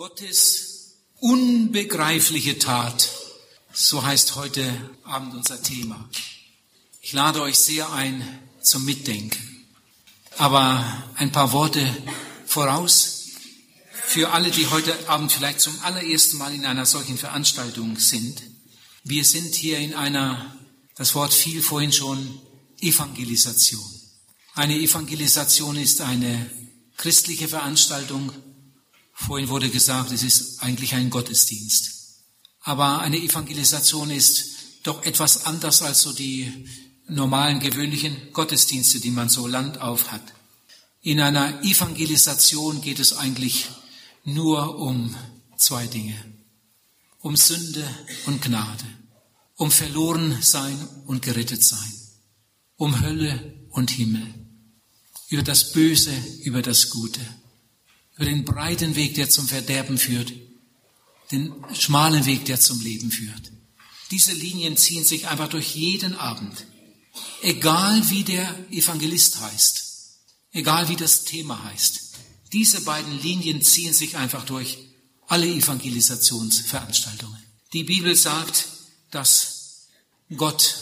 Gottes unbegreifliche Tat, so heißt heute Abend unser Thema. Ich lade euch sehr ein zum Mitdenken. Aber ein paar Worte voraus für alle, die heute Abend vielleicht zum allerersten Mal in einer solchen Veranstaltung sind. Wir sind hier in einer, das Wort fiel vorhin schon, Evangelisation. Eine Evangelisation ist eine christliche Veranstaltung, Vorhin wurde gesagt, es ist eigentlich ein Gottesdienst. Aber eine Evangelisation ist doch etwas anders als so die normalen, gewöhnlichen Gottesdienste, die man so landauf hat. In einer Evangelisation geht es eigentlich nur um zwei Dinge. Um Sünde und Gnade. Um verloren sein und gerettet sein. Um Hölle und Himmel. Über das Böse, über das Gute über den breiten Weg, der zum Verderben führt, den schmalen Weg, der zum Leben führt. Diese Linien ziehen sich einfach durch jeden Abend. Egal wie der Evangelist heißt, egal wie das Thema heißt. Diese beiden Linien ziehen sich einfach durch alle Evangelisationsveranstaltungen. Die Bibel sagt, dass Gott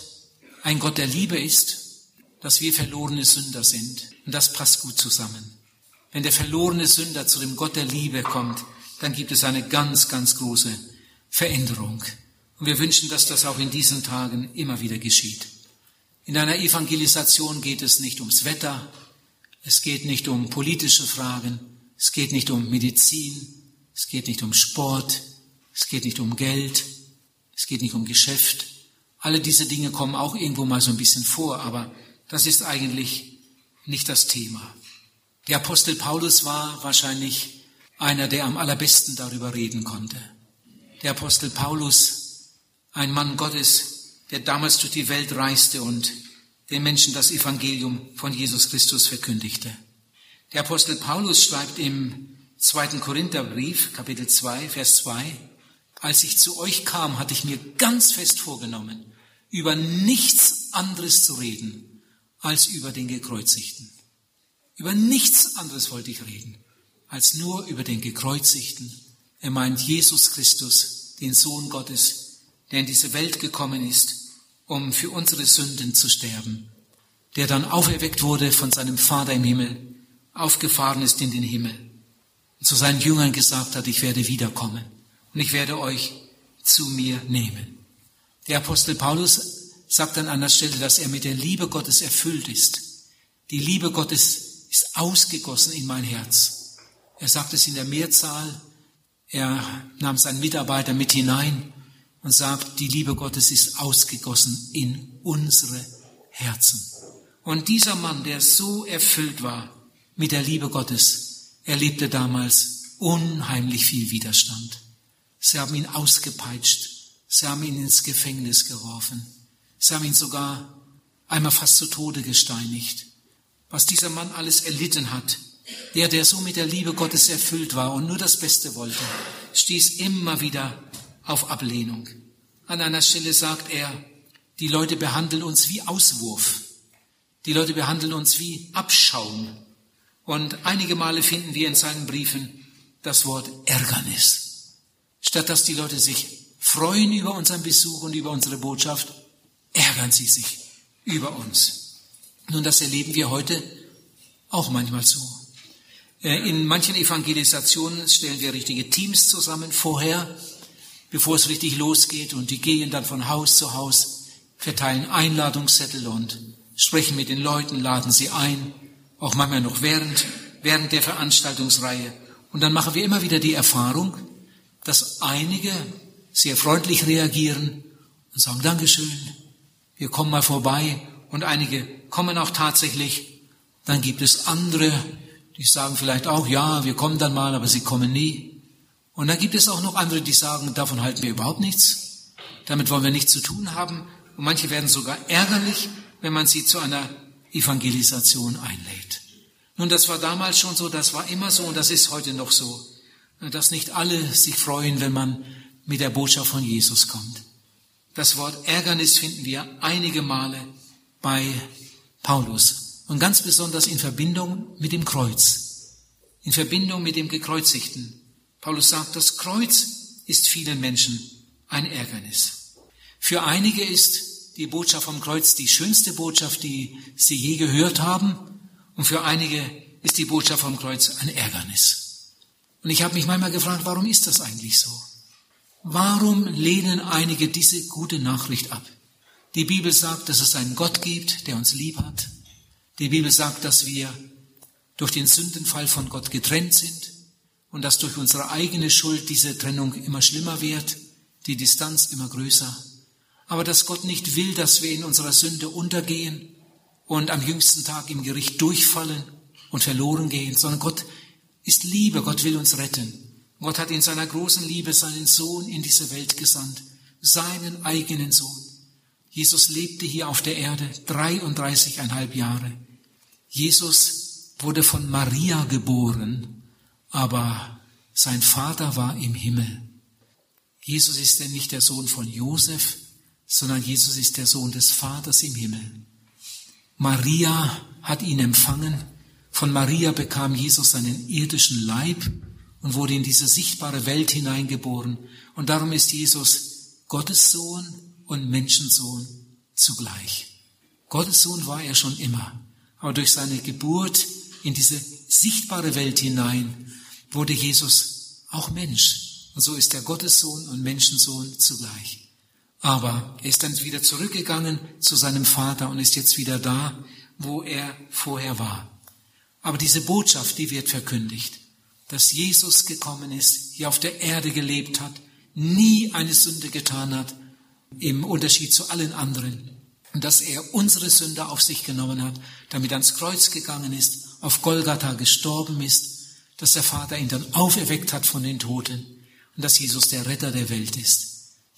ein Gott der Liebe ist, dass wir verlorene Sünder sind. Und das passt gut zusammen. Wenn der verlorene Sünder zu dem Gott der Liebe kommt, dann gibt es eine ganz, ganz große Veränderung. Und wir wünschen, dass das auch in diesen Tagen immer wieder geschieht. In einer Evangelisation geht es nicht ums Wetter, es geht nicht um politische Fragen, es geht nicht um Medizin, es geht nicht um Sport, es geht nicht um Geld, es geht nicht um Geschäft. Alle diese Dinge kommen auch irgendwo mal so ein bisschen vor, aber das ist eigentlich nicht das Thema. Der Apostel Paulus war wahrscheinlich einer, der am allerbesten darüber reden konnte. Der Apostel Paulus, ein Mann Gottes, der damals durch die Welt reiste und den Menschen das Evangelium von Jesus Christus verkündigte. Der Apostel Paulus schreibt im zweiten Korintherbrief, Kapitel 2, Vers 2, als ich zu euch kam, hatte ich mir ganz fest vorgenommen, über nichts anderes zu reden als über den Gekreuzigten. Über nichts anderes wollte ich reden, als nur über den Gekreuzigten. Er meint Jesus Christus, den Sohn Gottes, der in diese Welt gekommen ist, um für unsere Sünden zu sterben, der dann auferweckt wurde von seinem Vater im Himmel, aufgefahren ist in den Himmel und zu seinen Jüngern gesagt hat, ich werde wiederkommen und ich werde euch zu mir nehmen. Der Apostel Paulus sagt an einer Stelle, dass er mit der Liebe Gottes erfüllt ist. Die Liebe Gottes ist ausgegossen in mein Herz. Er sagt es in der Mehrzahl. Er nahm seinen Mitarbeiter mit hinein und sagt, die Liebe Gottes ist ausgegossen in unsere Herzen. Und dieser Mann, der so erfüllt war mit der Liebe Gottes, erlebte damals unheimlich viel Widerstand. Sie haben ihn ausgepeitscht. Sie haben ihn ins Gefängnis geworfen. Sie haben ihn sogar einmal fast zu Tode gesteinigt was dieser Mann alles erlitten hat. Der, der so mit der Liebe Gottes erfüllt war und nur das Beste wollte, stieß immer wieder auf Ablehnung. An einer Stelle sagt er, die Leute behandeln uns wie Auswurf. Die Leute behandeln uns wie Abschaum. Und einige Male finden wir in seinen Briefen das Wort Ärgernis. Statt dass die Leute sich freuen über unseren Besuch und über unsere Botschaft, ärgern sie sich über uns. Nun, das erleben wir heute auch manchmal so. Äh, in manchen Evangelisationen stellen wir richtige Teams zusammen vorher, bevor es richtig losgeht, und die gehen dann von Haus zu Haus, verteilen Einladungszettel und sprechen mit den Leuten, laden sie ein, auch manchmal noch während, während der Veranstaltungsreihe. Und dann machen wir immer wieder die Erfahrung, dass einige sehr freundlich reagieren und sagen, Dankeschön, wir kommen mal vorbei und einige kommen auch tatsächlich. Dann gibt es andere, die sagen vielleicht auch, ja, wir kommen dann mal, aber sie kommen nie. Und dann gibt es auch noch andere, die sagen, davon halten wir überhaupt nichts. Damit wollen wir nichts zu tun haben. Und manche werden sogar ärgerlich, wenn man sie zu einer Evangelisation einlädt. Nun, das war damals schon so, das war immer so und das ist heute noch so, dass nicht alle sich freuen, wenn man mit der Botschaft von Jesus kommt. Das Wort Ärgernis finden wir einige Male bei Paulus und ganz besonders in Verbindung mit dem Kreuz, in Verbindung mit dem Gekreuzigten, Paulus sagt, das Kreuz ist vielen Menschen ein Ärgernis. Für einige ist die Botschaft vom Kreuz die schönste Botschaft, die sie je gehört haben. Und für einige ist die Botschaft vom Kreuz ein Ärgernis. Und ich habe mich manchmal gefragt, warum ist das eigentlich so? Warum lehnen einige diese gute Nachricht ab? Die Bibel sagt, dass es einen Gott gibt, der uns lieb hat. Die Bibel sagt, dass wir durch den Sündenfall von Gott getrennt sind und dass durch unsere eigene Schuld diese Trennung immer schlimmer wird, die Distanz immer größer. Aber dass Gott nicht will, dass wir in unserer Sünde untergehen und am jüngsten Tag im Gericht durchfallen und verloren gehen, sondern Gott ist Liebe, Gott will uns retten. Gott hat in seiner großen Liebe seinen Sohn in diese Welt gesandt, seinen eigenen Sohn. Jesus lebte hier auf der Erde 33,5 Jahre. Jesus wurde von Maria geboren, aber sein Vater war im Himmel. Jesus ist denn nicht der Sohn von Josef, sondern Jesus ist der Sohn des Vaters im Himmel. Maria hat ihn empfangen. Von Maria bekam Jesus seinen irdischen Leib und wurde in diese sichtbare Welt hineingeboren. Und darum ist Jesus Gottes Sohn und Menschensohn zugleich. Gottes Sohn war er schon immer, aber durch seine Geburt in diese sichtbare Welt hinein wurde Jesus auch Mensch. Und so ist er Gottes Sohn und Menschensohn zugleich. Aber er ist dann wieder zurückgegangen zu seinem Vater und ist jetzt wieder da, wo er vorher war. Aber diese Botschaft, die wird verkündigt, dass Jesus gekommen ist, hier auf der Erde gelebt hat, nie eine Sünde getan hat, im Unterschied zu allen anderen. Dass er unsere Sünde auf sich genommen hat, damit ans Kreuz gegangen ist, auf Golgatha gestorben ist, dass der Vater ihn dann auferweckt hat von den Toten und dass Jesus der Retter der Welt ist.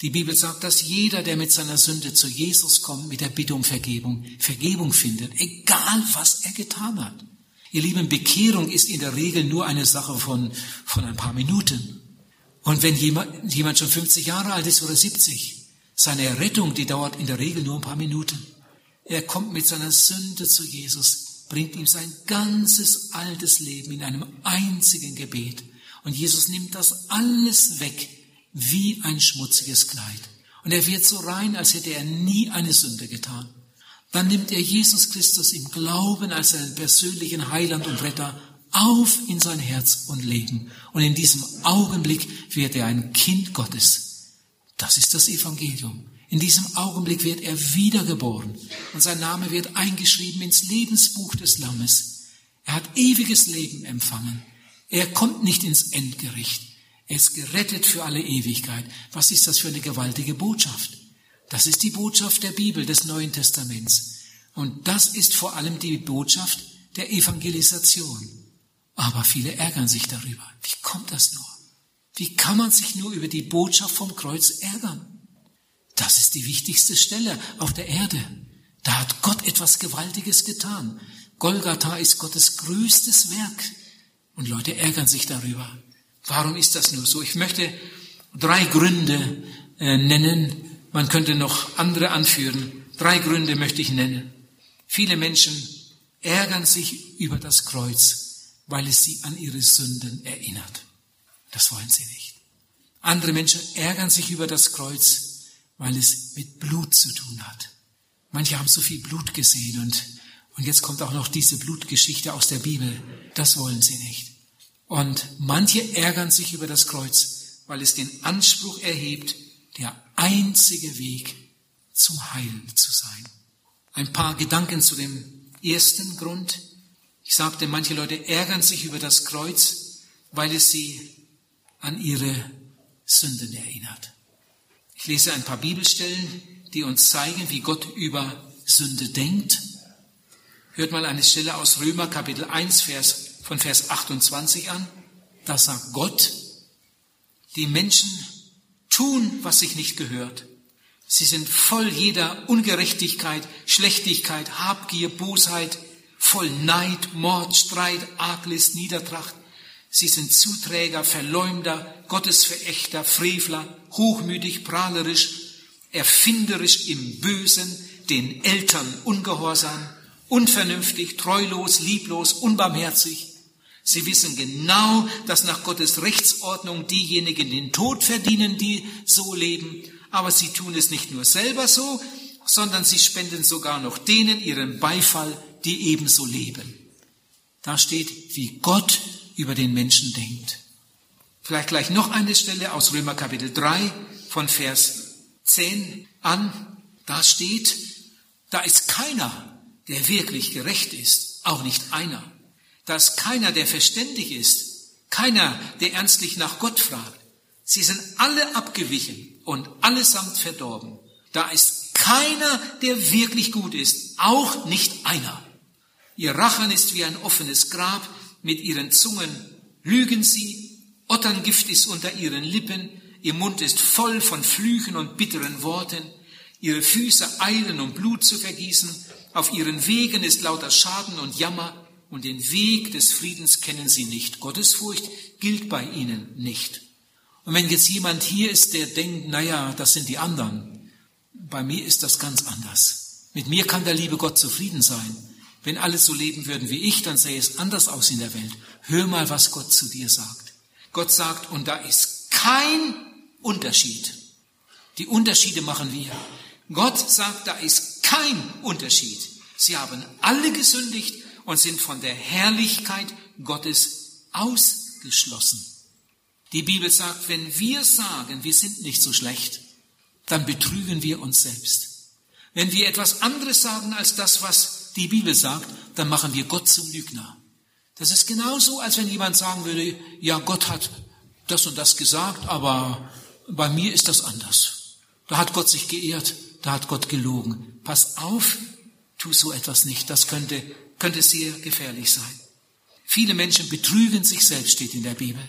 Die Bibel sagt, dass jeder, der mit seiner Sünde zu Jesus kommt, mit der Bitte um Vergebung, Vergebung findet, egal was er getan hat. Ihr Lieben, Bekehrung ist in der Regel nur eine Sache von, von ein paar Minuten. Und wenn jemand, jemand schon 50 Jahre alt ist oder 70, seine Errettung, die dauert in der Regel nur ein paar Minuten. Er kommt mit seiner Sünde zu Jesus, bringt ihm sein ganzes altes Leben in einem einzigen Gebet. Und Jesus nimmt das alles weg, wie ein schmutziges Kleid. Und er wird so rein, als hätte er nie eine Sünde getan. Dann nimmt er Jesus Christus im Glauben als seinen persönlichen Heiland und Retter auf in sein Herz und Leben. Und in diesem Augenblick wird er ein Kind Gottes. Das ist das Evangelium. In diesem Augenblick wird er wiedergeboren und sein Name wird eingeschrieben ins Lebensbuch des Lammes. Er hat ewiges Leben empfangen. Er kommt nicht ins Endgericht. Er ist gerettet für alle Ewigkeit. Was ist das für eine gewaltige Botschaft? Das ist die Botschaft der Bibel, des Neuen Testaments. Und das ist vor allem die Botschaft der Evangelisation. Aber viele ärgern sich darüber. Wie kommt das nur? Wie kann man sich nur über die Botschaft vom Kreuz ärgern? Das ist die wichtigste Stelle auf der Erde. Da hat Gott etwas Gewaltiges getan. Golgatha ist Gottes größtes Werk. Und Leute ärgern sich darüber. Warum ist das nur so? Ich möchte drei Gründe äh, nennen. Man könnte noch andere anführen. Drei Gründe möchte ich nennen. Viele Menschen ärgern sich über das Kreuz, weil es sie an ihre Sünden erinnert. Das wollen sie nicht. Andere Menschen ärgern sich über das Kreuz, weil es mit Blut zu tun hat. Manche haben so viel Blut gesehen und, und jetzt kommt auch noch diese Blutgeschichte aus der Bibel. Das wollen sie nicht. Und manche ärgern sich über das Kreuz, weil es den Anspruch erhebt, der einzige Weg zum Heil zu sein. Ein paar Gedanken zu dem ersten Grund. Ich sagte, manche Leute ärgern sich über das Kreuz, weil es sie an ihre Sünden erinnert. Ich lese ein paar Bibelstellen, die uns zeigen, wie Gott über Sünde denkt. Hört mal eine Stelle aus Römer Kapitel 1 Vers, von Vers 28 an. Da sagt Gott, die Menschen tun, was sich nicht gehört. Sie sind voll jeder Ungerechtigkeit, Schlechtigkeit, Habgier, Bosheit, voll Neid, Mord, Streit, Arglist, Niedertracht. Sie sind Zuträger, Verleumder, Gottesverächter, Frevler, hochmütig, prahlerisch, erfinderisch im Bösen, den Eltern ungehorsam, unvernünftig, treulos, lieblos, unbarmherzig. Sie wissen genau, dass nach Gottes Rechtsordnung diejenigen den Tod verdienen, die so leben. Aber sie tun es nicht nur selber so, sondern sie spenden sogar noch denen ihren Beifall, die ebenso leben. Da steht, wie Gott über den Menschen denkt. Vielleicht gleich noch eine Stelle aus Römer Kapitel 3 von Vers 10 an. Da steht, da ist keiner, der wirklich gerecht ist, auch nicht einer. Da ist keiner, der verständig ist, keiner, der ernstlich nach Gott fragt. Sie sind alle abgewichen und allesamt verdorben. Da ist keiner, der wirklich gut ist, auch nicht einer. Ihr Rachen ist wie ein offenes Grab, mit ihren Zungen lügen sie, Otterngift ist unter ihren Lippen, ihr Mund ist voll von Flüchen und bitteren Worten, ihre Füße eilen, um Blut zu vergießen, auf ihren Wegen ist lauter Schaden und Jammer, und den Weg des Friedens kennen sie nicht. Gottesfurcht gilt bei ihnen nicht. Und wenn jetzt jemand hier ist, der denkt, naja, das sind die anderen, bei mir ist das ganz anders. Mit mir kann der liebe Gott zufrieden sein. Wenn alle so leben würden wie ich, dann sähe es anders aus in der Welt. Hör mal, was Gott zu dir sagt. Gott sagt, und da ist kein Unterschied. Die Unterschiede machen wir. Gott sagt, da ist kein Unterschied. Sie haben alle gesündigt und sind von der Herrlichkeit Gottes ausgeschlossen. Die Bibel sagt, wenn wir sagen, wir sind nicht so schlecht, dann betrügen wir uns selbst. Wenn wir etwas anderes sagen als das, was die Bibel sagt, dann machen wir Gott zum Lügner. Das ist genauso, als wenn jemand sagen würde, ja, Gott hat das und das gesagt, aber bei mir ist das anders. Da hat Gott sich geehrt, da hat Gott gelogen. Pass auf, tu so etwas nicht. Das könnte, könnte sehr gefährlich sein. Viele Menschen betrügen sich selbst, steht in der Bibel.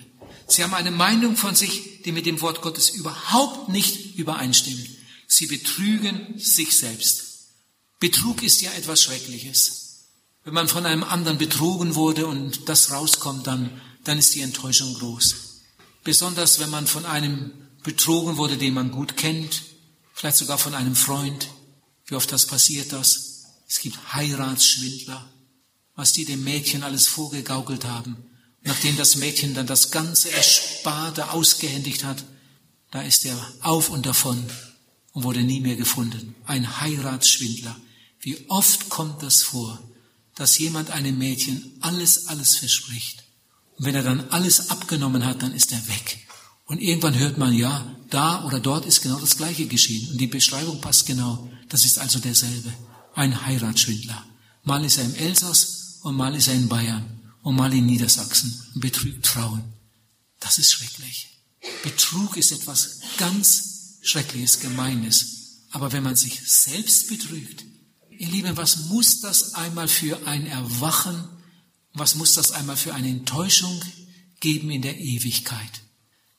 Sie haben eine Meinung von sich, die mit dem Wort Gottes überhaupt nicht übereinstimmt. Sie betrügen sich selbst. Betrug ist ja etwas Schreckliches. Wenn man von einem anderen betrogen wurde und das rauskommt, dann, dann ist die Enttäuschung groß. Besonders wenn man von einem betrogen wurde, den man gut kennt, vielleicht sogar von einem Freund. Wie oft das passiert das? Es gibt Heiratsschwindler, was die dem Mädchen alles vorgegaukelt haben. Nachdem das Mädchen dann das ganze Ersparte ausgehändigt hat, da ist er auf und davon und wurde nie mehr gefunden. Ein Heiratsschwindler. Wie oft kommt das vor, dass jemand einem Mädchen alles, alles verspricht. Und wenn er dann alles abgenommen hat, dann ist er weg. Und irgendwann hört man, ja, da oder dort ist genau das Gleiche geschehen. Und die Beschreibung passt genau. Das ist also derselbe. Ein Heiratsschwindler. Mal ist er im Elsass und mal ist er in Bayern und mal in Niedersachsen und betrügt Frauen. Das ist schrecklich. Betrug ist etwas ganz Schreckliches, Gemeines. Aber wenn man sich selbst betrügt, Ihr Lieben, was muss das einmal für ein Erwachen, was muss das einmal für eine Enttäuschung geben in der Ewigkeit?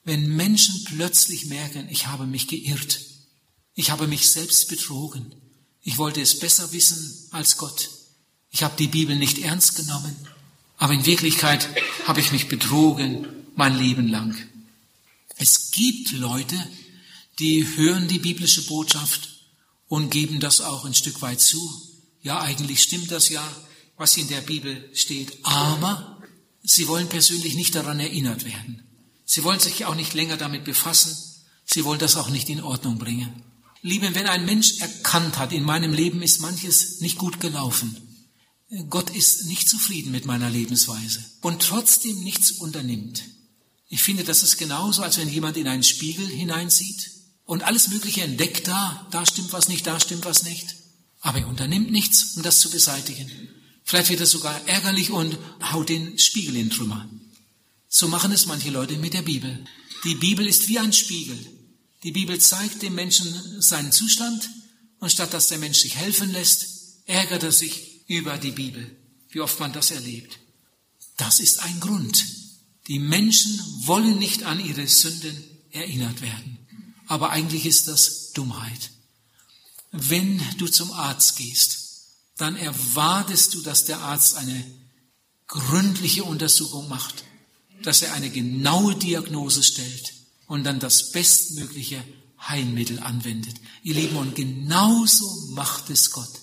Wenn Menschen plötzlich merken, ich habe mich geirrt, ich habe mich selbst betrogen, ich wollte es besser wissen als Gott, ich habe die Bibel nicht ernst genommen, aber in Wirklichkeit habe ich mich betrogen mein Leben lang. Es gibt Leute, die hören die biblische Botschaft und geben das auch ein Stück weit zu. Ja, eigentlich stimmt das ja, was in der Bibel steht. Aber sie wollen persönlich nicht daran erinnert werden. Sie wollen sich auch nicht länger damit befassen. Sie wollen das auch nicht in Ordnung bringen. Liebe, wenn ein Mensch erkannt hat, in meinem Leben ist manches nicht gut gelaufen. Gott ist nicht zufrieden mit meiner Lebensweise und trotzdem nichts unternimmt. Ich finde, das ist genauso, als wenn jemand in einen Spiegel hineinsieht und alles Mögliche entdeckt da, da stimmt was nicht, da stimmt was nicht. Aber er unternimmt nichts, um das zu beseitigen. Vielleicht wird er sogar ärgerlich und haut den Spiegel in Trümmer. So machen es manche Leute mit der Bibel. Die Bibel ist wie ein Spiegel. Die Bibel zeigt dem Menschen seinen Zustand und statt dass der Mensch sich helfen lässt, ärgert er sich über die Bibel. Wie oft man das erlebt. Das ist ein Grund. Die Menschen wollen nicht an ihre Sünden erinnert werden aber eigentlich ist das Dummheit. Wenn du zum Arzt gehst, dann erwartest du, dass der Arzt eine gründliche Untersuchung macht, dass er eine genaue Diagnose stellt und dann das bestmögliche Heilmittel anwendet. Ihr Lieben, und genauso macht es Gott.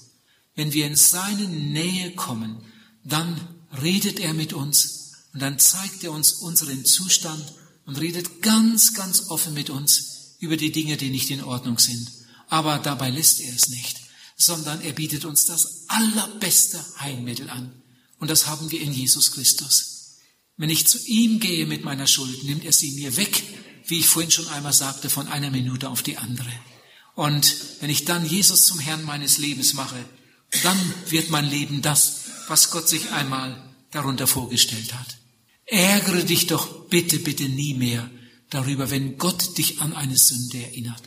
Wenn wir in seine Nähe kommen, dann redet er mit uns, Und dann zeigt er uns unseren Zustand und redet ganz, ganz offen mit uns über die Dinge, die nicht in Ordnung sind. Aber dabei lässt er es nicht, sondern er bietet uns das allerbeste Heilmittel an. Und das haben wir in Jesus Christus. Wenn ich zu ihm gehe mit meiner Schuld, nimmt er sie mir weg, wie ich vorhin schon einmal sagte, von einer Minute auf die andere. Und wenn ich dann Jesus zum Herrn meines Lebens mache, dann wird mein Leben das, was Gott sich einmal darunter vorgestellt hat. Ärgere dich doch bitte, bitte nie mehr darüber, wenn Gott dich an eine Sünde erinnert.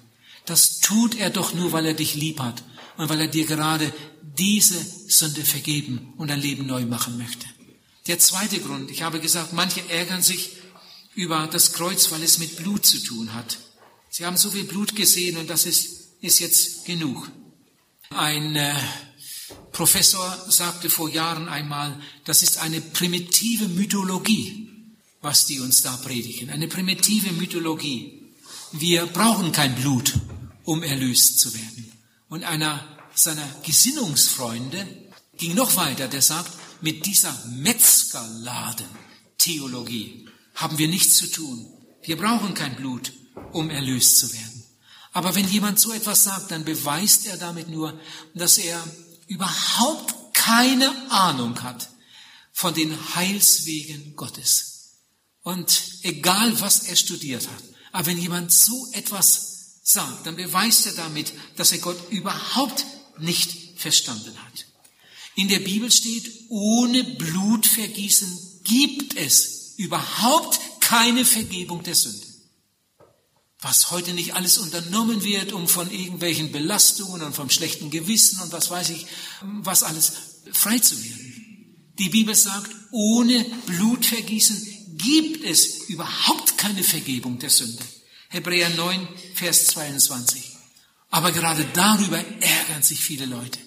Das tut er doch nur, weil er dich lieb hat und weil er dir gerade diese Sünde vergeben und dein Leben neu machen möchte. Der zweite Grund, ich habe gesagt, manche ärgern sich über das Kreuz, weil es mit Blut zu tun hat. Sie haben so viel Blut gesehen und das ist, ist jetzt genug. Ein äh, Professor sagte vor Jahren einmal, das ist eine primitive Mythologie, was die uns da predigen. Eine primitive Mythologie. Wir brauchen kein Blut, um erlöst zu werden. Und einer seiner Gesinnungsfreunde ging noch weiter, der sagt, mit dieser Metzgerladen-Theologie haben wir nichts zu tun. Wir brauchen kein Blut, um erlöst zu werden. Aber wenn jemand so etwas sagt, dann beweist er damit nur, dass er überhaupt keine Ahnung hat von den Heilswegen Gottes. Und egal, was er studiert hat, aber wenn jemand so etwas sagt, dann beweist er damit, dass er Gott überhaupt nicht verstanden hat. In der Bibel steht, ohne Blutvergießen gibt es überhaupt keine Vergebung der Sünde was heute nicht alles unternommen wird, um von irgendwelchen Belastungen und vom schlechten Gewissen und was weiß ich, was alles frei zu werden. Die Bibel sagt, ohne Blutvergießen gibt es überhaupt keine Vergebung der Sünde. Hebräer 9, Vers 22. Aber gerade darüber ärgern sich viele Leute.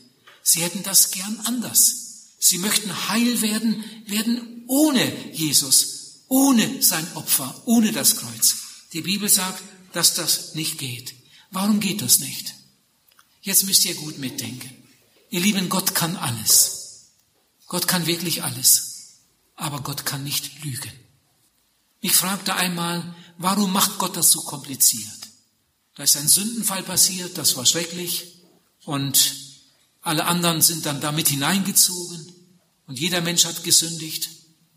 Sie hätten das gern anders. Sie möchten heil werden, werden ohne Jesus, ohne sein Opfer, ohne das Kreuz. Die Bibel sagt, dass das nicht geht. Warum geht das nicht? Jetzt müsst ihr gut mitdenken. Ihr Lieben, Gott kann alles. Gott kann wirklich alles. Aber Gott kann nicht lügen. Ich fragte einmal, warum macht Gott das so kompliziert? Da ist ein Sündenfall passiert, das war schrecklich. Und alle anderen sind dann damit hineingezogen. Und jeder Mensch hat gesündigt.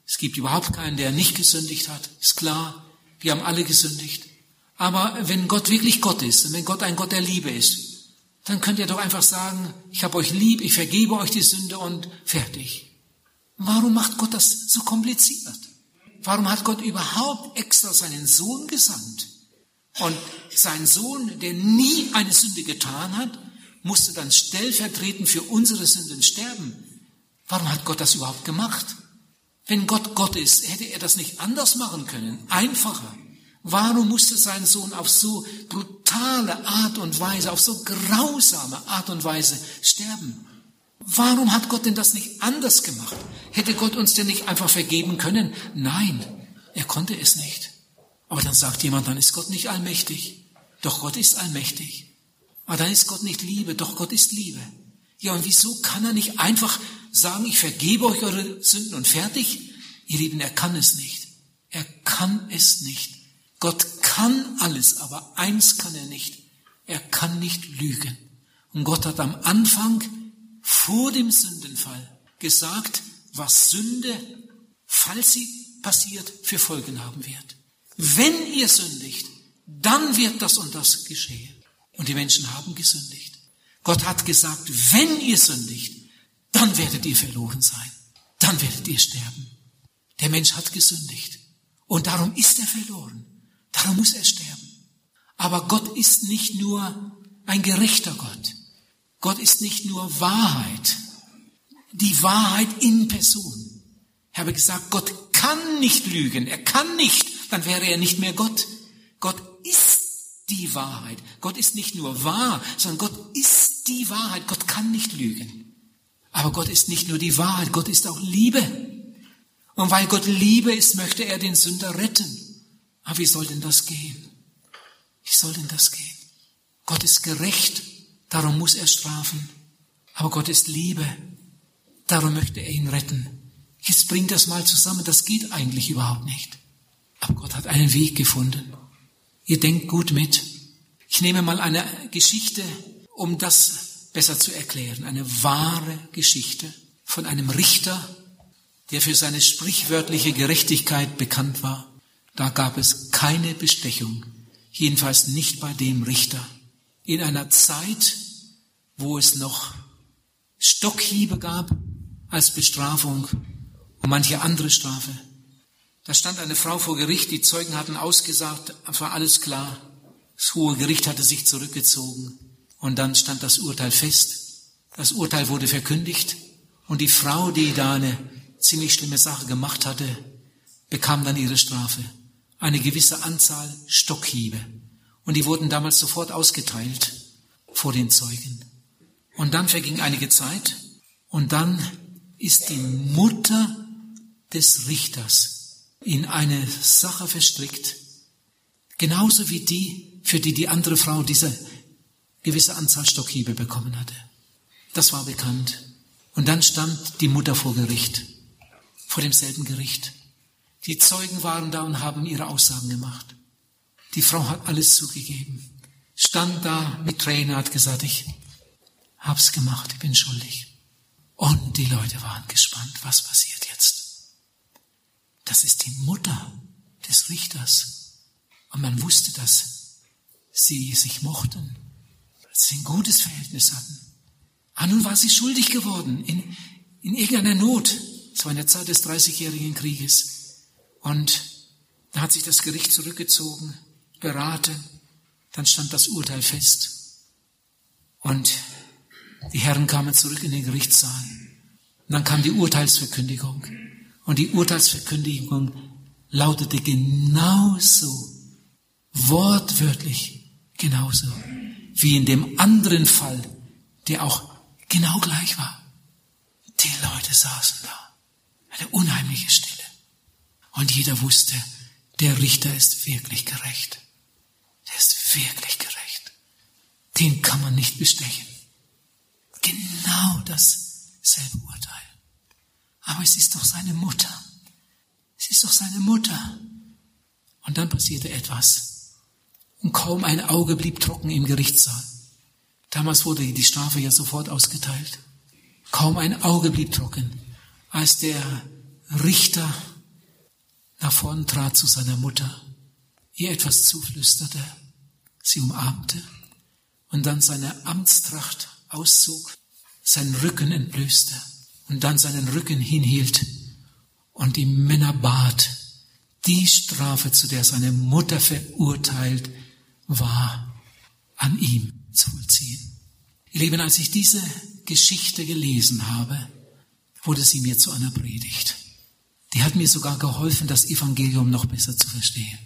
Es gibt überhaupt keinen, der nicht gesündigt hat. Ist klar. Wir haben alle gesündigt. Aber wenn Gott wirklich Gott ist und wenn Gott ein Gott der Liebe ist, dann könnt ihr doch einfach sagen, ich habe euch lieb, ich vergebe euch die Sünde und fertig. Warum macht Gott das so kompliziert? Warum hat Gott überhaupt extra seinen Sohn gesandt? Und sein Sohn, der nie eine Sünde getan hat, musste dann stellvertretend für unsere Sünden sterben. Warum hat Gott das überhaupt gemacht? Wenn Gott Gott ist, hätte er das nicht anders machen können, einfacher. Warum musste sein Sohn auf so brutale Art und Weise, auf so grausame Art und Weise sterben? Warum hat Gott denn das nicht anders gemacht? Hätte Gott uns denn nicht einfach vergeben können? Nein, er konnte es nicht. Aber dann sagt jemand, dann ist Gott nicht allmächtig. Doch Gott ist allmächtig. Aber dann ist Gott nicht Liebe, doch Gott ist Liebe. Ja, und wieso kann er nicht einfach sagen, ich vergebe euch eure Sünden und fertig? Ihr Lieben, er kann es nicht. Er kann es nicht. Gott kann alles, aber eins kann er nicht. Er kann nicht lügen. Und Gott hat am Anfang vor dem Sündenfall gesagt, was Sünde, falls sie passiert, für Folgen haben wird. Wenn ihr sündigt, dann wird das und das geschehen. Und die Menschen haben gesündigt. Gott hat gesagt, wenn ihr sündigt, dann werdet ihr verloren sein. Dann werdet ihr sterben. Der Mensch hat gesündigt. Und darum ist er verloren. Darum muss er sterben. Aber Gott ist nicht nur ein gerechter Gott. Gott ist nicht nur Wahrheit. Die Wahrheit in Person. Ich habe gesagt, Gott kann nicht lügen. Er kann nicht. Dann wäre er nicht mehr Gott. Gott ist die Wahrheit. Gott ist nicht nur wahr, sondern Gott ist die Wahrheit. Gott kann nicht lügen. Aber Gott ist nicht nur die Wahrheit, Gott ist auch Liebe. Und weil Gott Liebe ist, möchte er den Sünder retten. Aber wie soll denn das gehen? Wie soll denn das gehen? Gott ist gerecht, darum muss er strafen. Aber Gott ist Liebe, darum möchte er ihn retten. Jetzt bringt das mal zusammen, das geht eigentlich überhaupt nicht. Aber Gott hat einen Weg gefunden. Ihr denkt gut mit. Ich nehme mal eine Geschichte, um das besser zu erklären. Eine wahre Geschichte von einem Richter, der für seine sprichwörtliche Gerechtigkeit bekannt war. Da gab es keine Bestechung, jedenfalls nicht bei dem Richter. In einer Zeit, wo es noch Stockhiebe gab als Bestrafung und manche andere Strafe. Da stand eine Frau vor Gericht, die Zeugen hatten ausgesagt, war alles klar. Das hohe Gericht hatte sich zurückgezogen und dann stand das Urteil fest. Das Urteil wurde verkündigt und die Frau, die da eine ziemlich schlimme Sache gemacht hatte, bekam dann ihre Strafe. Eine gewisse Anzahl Stockhiebe. Und die wurden damals sofort ausgeteilt vor den Zeugen. Und dann verging einige Zeit und dann ist die Mutter des Richters in eine Sache verstrickt, genauso wie die, für die die andere Frau diese gewisse Anzahl Stockhiebe bekommen hatte. Das war bekannt. Und dann stand die Mutter vor Gericht, vor demselben Gericht. Die Zeugen waren da und haben ihre Aussagen gemacht. Die Frau hat alles zugegeben, stand da mit Tränen, hat gesagt, ich hab's gemacht, ich bin schuldig. Und die Leute waren gespannt, was passiert jetzt. Das ist die Mutter des Richters. Und man wusste, dass sie sich mochten, dass sie ein gutes Verhältnis hatten. Ah, nun war sie schuldig geworden in, in irgendeiner Not. Es war in der Zeit des Dreißigjährigen Krieges. Und da hat sich das Gericht zurückgezogen, beraten. Dann stand das Urteil fest. Und die Herren kamen zurück in den Gerichtssaal. Und dann kam die Urteilsverkündigung. Und die Urteilsverkündigung lautete genauso, wortwörtlich genauso, wie in dem anderen Fall, der auch genau gleich war. Die Leute saßen da. Eine unheimliche Stille. Und jeder wusste, der Richter ist wirklich gerecht. Der ist wirklich gerecht. Den kann man nicht bestechen. Genau dasselbe Urteil. Aber es ist doch seine Mutter. Es ist doch seine Mutter. Und dann passierte etwas. Und kaum ein Auge blieb trocken im Gerichtssaal. Damals wurde die Strafe ja sofort ausgeteilt. Kaum ein Auge blieb trocken, als der Richter nach vorn trat zu seiner Mutter, ihr etwas zuflüsterte, sie umarmte und dann seine Amtstracht auszog, seinen Rücken entblößte und dann seinen Rücken hinhielt und die Männer bat, die Strafe, zu der seine Mutter verurteilt war, an ihm zu vollziehen. Ihr Lieben, als ich diese Geschichte gelesen habe, wurde sie mir zu einer Predigt. Die hat mir sogar geholfen, das Evangelium noch besser zu verstehen.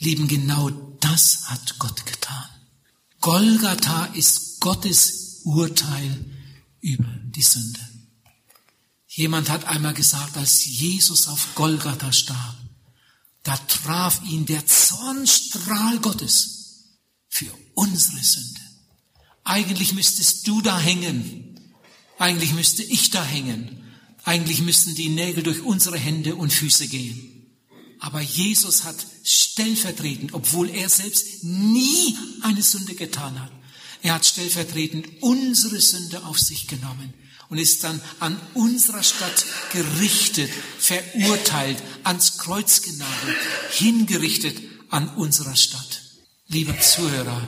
Lieben, genau das hat Gott getan. Golgatha ist Gottes Urteil über die Sünde. Jemand hat einmal gesagt, als Jesus auf Golgatha starb, da traf ihn der Zornstrahl Gottes für unsere Sünde. Eigentlich müsstest du da hängen. Eigentlich müsste ich da hängen. Eigentlich müssten die Nägel durch unsere Hände und Füße gehen. Aber Jesus hat stellvertretend, obwohl er selbst nie eine Sünde getan hat, er hat stellvertretend unsere Sünde auf sich genommen und ist dann an unserer Stadt gerichtet, verurteilt, ans Kreuz genagelt, hingerichtet an unserer Stadt. Lieber Zuhörer,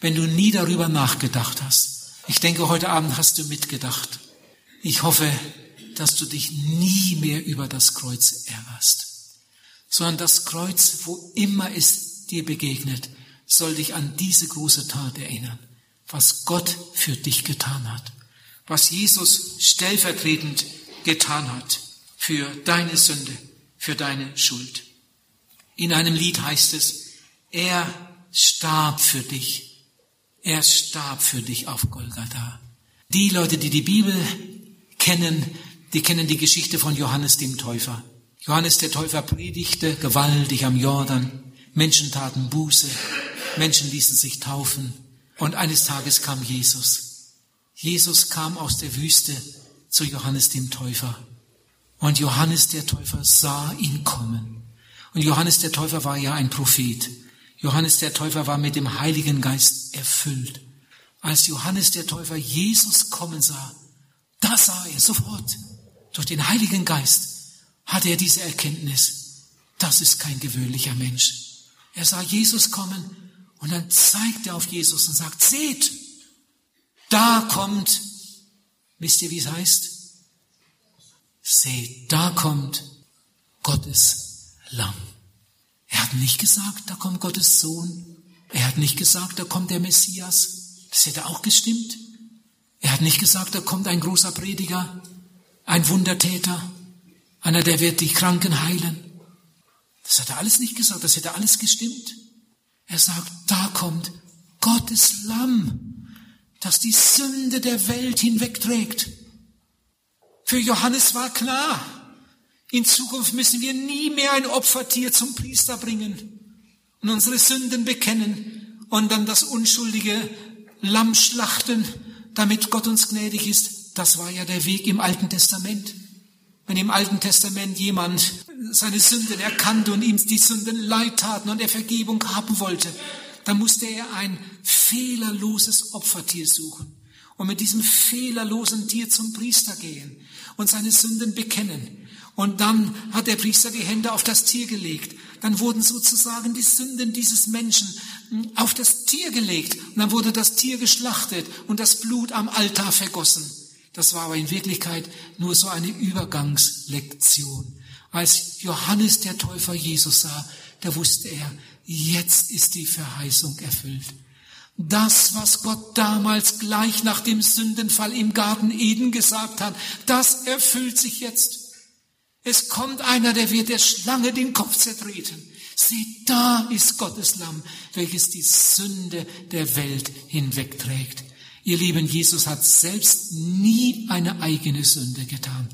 wenn du nie darüber nachgedacht hast, ich denke, heute Abend hast du mitgedacht. Ich hoffe, dass du dich nie mehr über das Kreuz ärgerst, sondern das Kreuz, wo immer es dir begegnet, soll dich an diese große Tat erinnern was Gott für dich getan hat, was Jesus stellvertretend getan hat für deine Sünde, für deine Schuld. In einem Lied heißt es, er starb für dich. Er starb für dich auf Golgatha. Die Leute, die die Bibel kennen, die kennen die Geschichte von Johannes dem Täufer. Johannes der Täufer predigte gewaltig am Jordan. Menschen taten Buße. Menschen ließen sich taufen. Und eines Tages kam Jesus. Jesus kam aus der Wüste zu Johannes dem Täufer. Und Johannes der Täufer sah ihn kommen. Und Johannes der Täufer war ja ein Prophet. Johannes der Täufer war mit dem Heiligen Geist erfüllt. Als Johannes der Täufer Jesus kommen sah, da sah er sofort, durch den Heiligen Geist hatte er diese Erkenntnis, das ist kein gewöhnlicher Mensch. Er sah Jesus kommen und dann zeigt er auf Jesus und sagt, seht, da kommt, wisst ihr, wie es heißt? Seht, da kommt Gottes Lamm. Er hat nicht gesagt, da kommt Gottes Sohn. Er hat nicht gesagt, da kommt der Messias. Das hätte auch gestimmt. Er hat nicht gesagt, da kommt ein großer Prediger, ein Wundertäter, einer, der wird die Kranken heilen. Das hat er alles nicht gesagt, das hätte alles gestimmt. Er sagt, da kommt Gottes Lamm, das die Sünde der Welt hinwegträgt. Für Johannes war klar, in Zukunft müssen wir nie mehr ein Opfertier zum Priester bringen und unsere Sünden bekennen und dann das unschuldige Lamm schlachten, damit Gott uns gnädig ist. Das war ja der Weg im Alten Testament. Wenn im Alten Testament jemand seine Sünden erkannte und ihm die Sünden leid taten und er Vergebung haben wollte, dann musste er ein fehlerloses Opfertier suchen und mit diesem fehlerlosen Tier zum Priester gehen und seine Sünden bekennen. Und dann hat der Priester die Hände auf das Tier gelegt. Dann wurden sozusagen die Sünden dieses Menschen hm, auf das Tier gelegt. Und dann wurde das Tier geschlachtet und das Blut am Altar vergossen. Das war aber in Wirklichkeit nur so eine Übergangslektion. Als Johannes der Täufer Jesus sah, da wusste er, jetzt ist die Verheißung erfüllt. Das, was Gott damals gleich nach dem Sündenfall im Garten Eden gesagt hat, das erfüllt sich jetzt. Es kommt einer, der wird der Schlange den Kopf zertreten. Sieh, da ist Gottes Lamm, welches die Sünde der Welt hinwegträgt. Ihr Lieben, Jesus hat selbst nie eine eigene Sünde getan,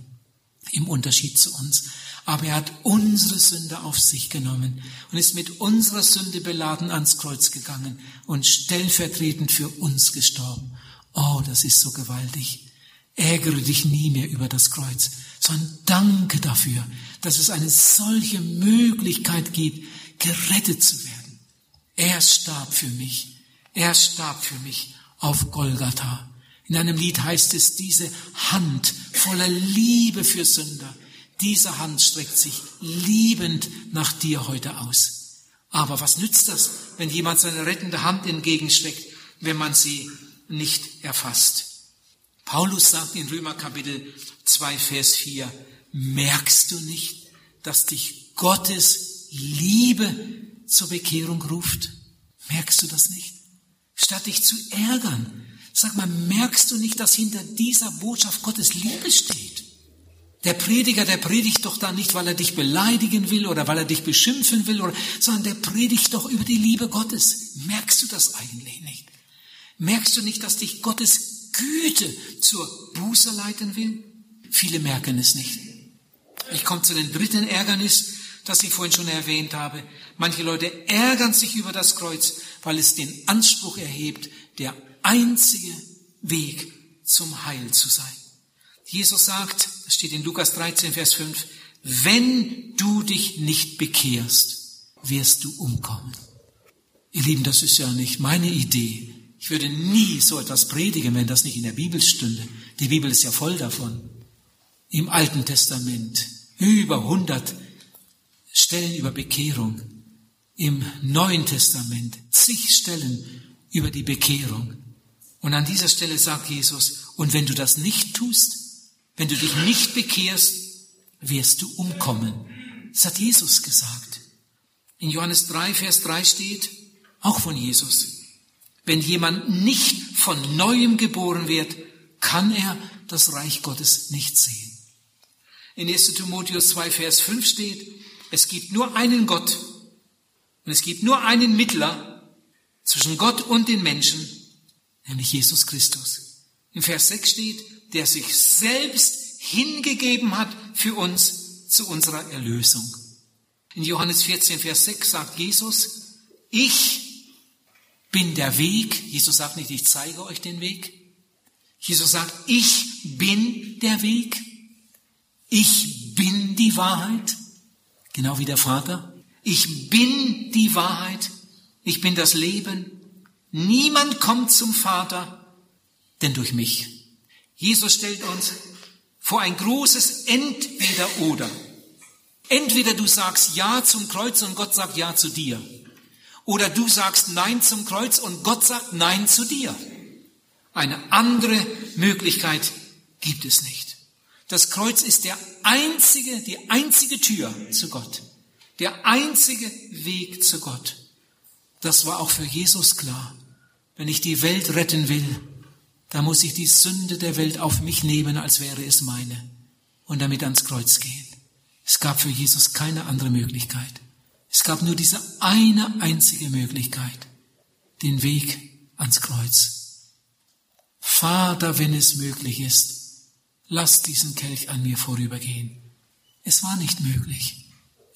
im Unterschied zu uns. Aber er hat unsere Sünde auf sich genommen und ist mit unserer Sünde beladen ans Kreuz gegangen und stellvertretend für uns gestorben. Oh, das ist so gewaltig. Ärgere dich nie mehr über das Kreuz, sondern danke dafür, dass es eine solche Möglichkeit gibt, gerettet zu werden. Er starb für mich. Er starb für mich auf Golgatha. In einem Lied heißt es, diese Hand voller Liebe für Sünder, diese Hand streckt sich liebend nach dir heute aus. Aber was nützt das, wenn jemand seine rettende Hand entgegenstreckt, wenn man sie nicht erfasst? Paulus sagt in Römer Kapitel 2, Vers 4, merkst du nicht, dass dich Gottes Liebe zur Bekehrung ruft? Merkst du das nicht? Statt dich zu ärgern, sag mal, merkst du nicht, dass hinter dieser Botschaft Gottes Liebe steht? Der Prediger, der predigt doch da nicht, weil er dich beleidigen will oder weil er dich beschimpfen will, oder, sondern der predigt doch über die Liebe Gottes. Merkst du das eigentlich nicht? Merkst du nicht, dass dich Gottes Güte zur Buße leiten will? Viele merken es nicht. Ich komme zu dem dritten Ärgernis, das ich vorhin schon erwähnt habe. Manche Leute ärgern sich über das Kreuz, weil es den Anspruch erhebt, der einzige Weg zum Heil zu sein. Jesus sagt, das steht in Lukas 13, Vers 5, wenn du dich nicht bekehrst, wirst du umkommen. Ihr Lieben, das ist ja nicht meine Idee. Ich würde nie so etwas predigen, wenn das nicht in der Bibel stünde. Die Bibel ist ja voll davon. Im Alten Testament über 100 Stellen über Bekehrung. Im Neuen Testament zig Stellen über die Bekehrung. Und an dieser Stelle sagt Jesus, und wenn du das nicht tust, wenn du dich nicht bekehrst, wirst du umkommen. Das hat Jesus gesagt. In Johannes 3, Vers 3 steht, auch von Jesus, wenn jemand nicht von neuem geboren wird, kann er das Reich Gottes nicht sehen. In 1 Timotheus 2, Vers 5 steht, es gibt nur einen Gott und es gibt nur einen Mittler zwischen Gott und den Menschen, nämlich Jesus Christus. In Vers 6 steht, der sich selbst hingegeben hat für uns zu unserer Erlösung. In Johannes 14, Vers 6 sagt Jesus, ich bin der Weg. Jesus sagt nicht, ich zeige euch den Weg. Jesus sagt, ich bin der Weg. Ich bin die Wahrheit, genau wie der Vater. Ich bin die Wahrheit, ich bin das Leben. Niemand kommt zum Vater, denn durch mich. Jesus stellt uns vor ein großes Entweder-Oder. Entweder du sagst Ja zum Kreuz und Gott sagt Ja zu dir. Oder du sagst Nein zum Kreuz und Gott sagt Nein zu dir. Eine andere Möglichkeit gibt es nicht. Das Kreuz ist der einzige, die einzige Tür zu Gott. Der einzige Weg zu Gott. Das war auch für Jesus klar. Wenn ich die Welt retten will, dann muss ich die Sünde der Welt auf mich nehmen, als wäre es meine, und damit ans Kreuz gehen. Es gab für Jesus keine andere Möglichkeit. Es gab nur diese eine einzige Möglichkeit, den Weg ans Kreuz. Vater, wenn es möglich ist, lass diesen Kelch an mir vorübergehen. Es war nicht möglich.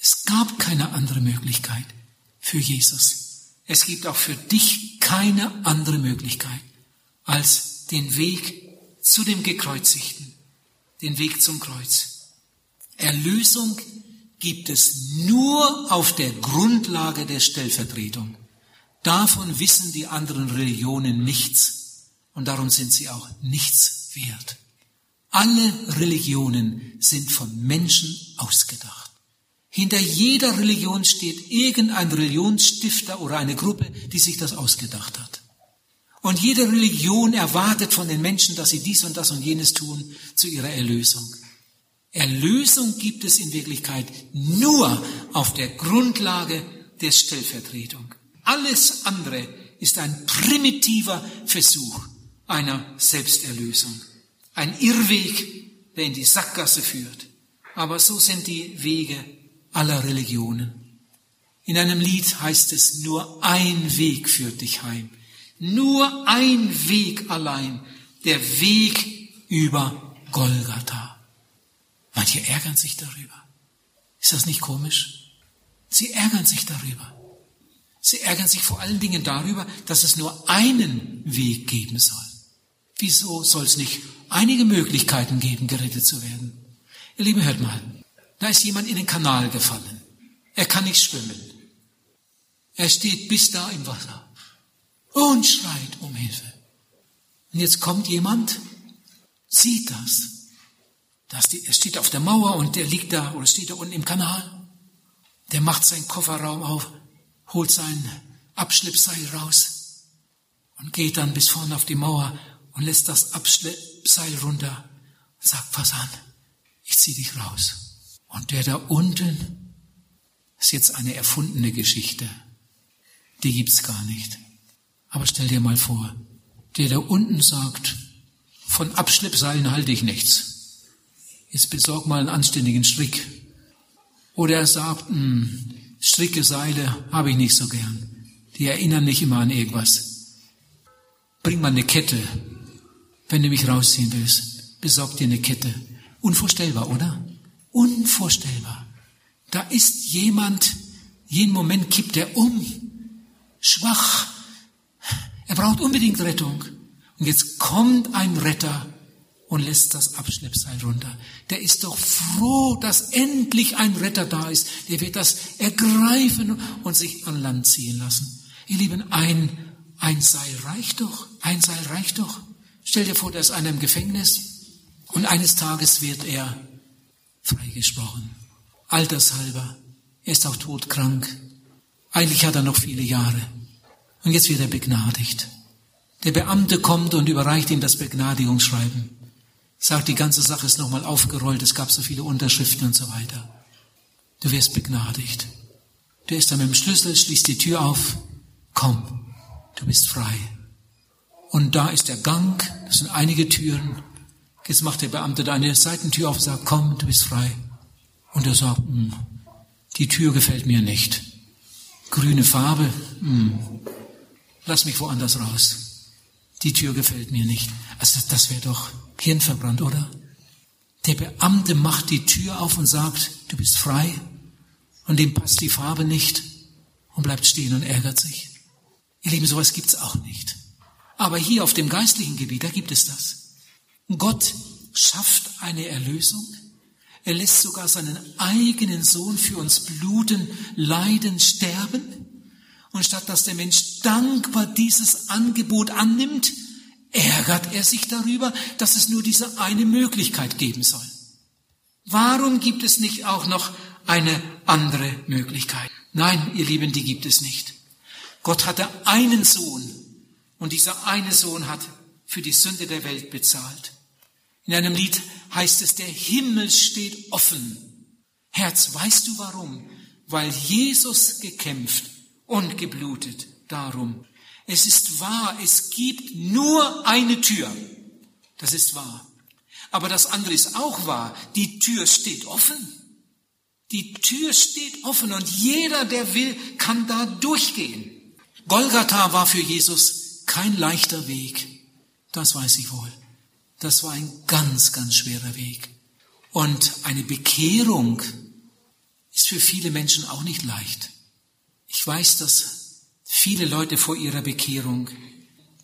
Es gab keine andere Möglichkeit für Jesus. Es gibt auch für dich keine andere Möglichkeit, als den Weg zu dem Gekreuzigten, den Weg zum Kreuz. Erlösung gibt es nur auf der Grundlage der Stellvertretung. Davon wissen die anderen Religionen nichts und darum sind sie auch nichts wert. Alle Religionen sind von Menschen ausgedacht. Hinter jeder Religion steht irgendein Religionsstifter oder eine Gruppe, die sich das ausgedacht hat. Und jede Religion erwartet von den Menschen, dass sie dies und das und jenes tun zu ihrer Erlösung. Erlösung gibt es in Wirklichkeit nur auf der Grundlage der Stellvertretung. Alles andere ist ein primitiver Versuch einer Selbsterlösung. Ein Irrweg, der in die Sackgasse führt. Aber so sind die Wege aller Religionen. In einem Lied heißt es, nur ein Weg führt dich heim. Nur ein Weg allein, der Weg über Golgatha. Manche ärgern sich darüber. Ist das nicht komisch? Sie ärgern sich darüber. Sie ärgern sich vor allen Dingen darüber, dass es nur einen Weg geben soll. Wieso soll es nicht einige Möglichkeiten geben, gerettet zu werden? Ihr Lieben, hört mal. Da ist jemand in den Kanal gefallen. Er kann nicht schwimmen. Er steht bis da im Wasser und schreit um Hilfe. Und jetzt kommt jemand, sieht das. das er steht auf der Mauer und der liegt da oder steht da unten im Kanal. Der macht seinen Kofferraum auf, holt sein Abschleppseil raus und geht dann bis vorne auf die Mauer und lässt das Abschleppseil runter und sagt, pass an, ich zieh dich raus. Und der da unten ist jetzt eine erfundene Geschichte. Die gibt's gar nicht. Aber stell dir mal vor, der da unten sagt, von Abschleppseilen halte ich nichts. Jetzt besorg mal einen anständigen Strick. Oder er sagt, hm, Stricke, Seile habe ich nicht so gern. Die erinnern nicht immer an irgendwas. Bring mal eine Kette. Wenn du mich rausziehen willst, besorg dir eine Kette. Unvorstellbar, oder? Unvorstellbar. Da ist jemand, jeden Moment kippt er um, schwach. Er braucht unbedingt Rettung. Und jetzt kommt ein Retter und lässt das Abschleppseil runter. Der ist doch froh, dass endlich ein Retter da ist. Der wird das ergreifen und sich an Land ziehen lassen. Ihr Lieben, ein, ein Seil reicht doch. Ein Seil reicht doch. Stell dir vor, der ist einer im Gefängnis und eines Tages wird er freigesprochen. Altershalber. Er ist auch todkrank. Eigentlich hat er noch viele Jahre. Und jetzt wird er begnadigt. Der Beamte kommt und überreicht ihm das Begnadigungsschreiben. Sagt, die ganze Sache ist nochmal aufgerollt, es gab so viele Unterschriften und so weiter. Du wirst begnadigt. Der ist dann mit dem Schlüssel, schließt die Tür auf. Komm, du bist frei. Und da ist der Gang, das sind einige Türen. Jetzt macht der Beamte da eine Seitentür auf und sagt, komm, du bist frei. Und er sagt, hm, die Tür gefällt mir nicht. Grüne Farbe, hm, lass mich woanders raus. Die Tür gefällt mir nicht. Also das wäre doch hirnverbrannt, oder? Der Beamte macht die Tür auf und sagt, du bist frei. Und dem passt die Farbe nicht und bleibt stehen und ärgert sich. Ihr Lieben, sowas gibt's auch nicht. Aber hier auf dem geistlichen Gebiet, da gibt es das. Gott schafft eine Erlösung, Er lässt sogar seinen eigenen Sohn für uns bluten, leiden, sterben. Und statt dass der Mensch dankbar dieses Angebot annimmt, ärgert er sich darüber, dass es nur diese eine Möglichkeit geben soll. Warum gibt es nicht auch noch eine andere Möglichkeit? Nein, ihr Lieben, die gibt es nicht. Gott hatte einen Sohn und dieser eine Sohn hat für die Sünde der Welt bezahlt. In einem Lied heißt es, der Himmel steht offen. Herz, weißt du warum? Weil Jesus gekämpft und geblutet darum. Es ist wahr, es gibt nur eine Tür. Das ist wahr. Aber das andere ist auch wahr. Die Tür steht offen. Die Tür steht offen und jeder, der will, kann da durchgehen. Golgatha war für Jesus kein leichter Weg. Das weiß ich wohl. Das war ein ganz, ganz schwerer Weg. Und eine Bekehrung ist für viele Menschen auch nicht leicht. Ich weiß, dass viele Leute vor ihrer Bekehrung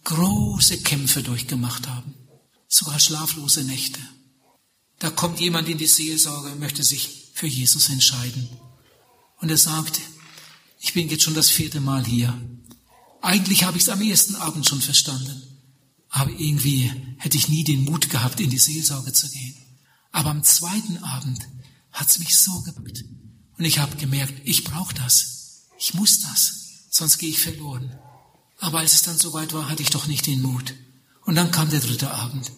große Kämpfe durchgemacht haben, sogar schlaflose Nächte. Da kommt jemand in die Seelsorge und möchte sich für Jesus entscheiden. Und er sagt, ich bin jetzt schon das vierte Mal hier. Eigentlich habe ich es am ersten Abend schon verstanden. Aber irgendwie hätte ich nie den Mut gehabt, in die Seelsorge zu gehen. Aber am zweiten Abend hat es mich so gepackt. Und ich habe gemerkt, ich brauche das. Ich muss das. Sonst gehe ich verloren. Aber als es dann soweit war, hatte ich doch nicht den Mut. Und dann kam der dritte Abend.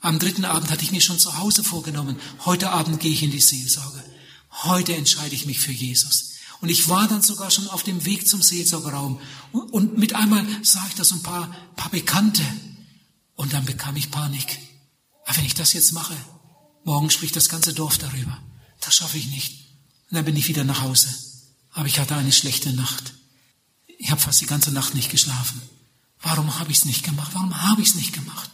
Am dritten Abend hatte ich mir schon zu Hause vorgenommen, heute Abend gehe ich in die Seelsorge. Heute entscheide ich mich für Jesus. Und ich war dann sogar schon auf dem Weg zum Seelsorgeraum. Und mit einmal sah ich da ein paar, paar Bekannte, und dann bekam ich Panik. Aber wenn ich das jetzt mache, morgen spricht das ganze Dorf darüber. Das schaffe ich nicht. Und dann bin ich wieder nach Hause. Aber ich hatte eine schlechte Nacht. Ich habe fast die ganze Nacht nicht geschlafen. Warum habe ich es nicht gemacht? Warum habe ich es nicht gemacht?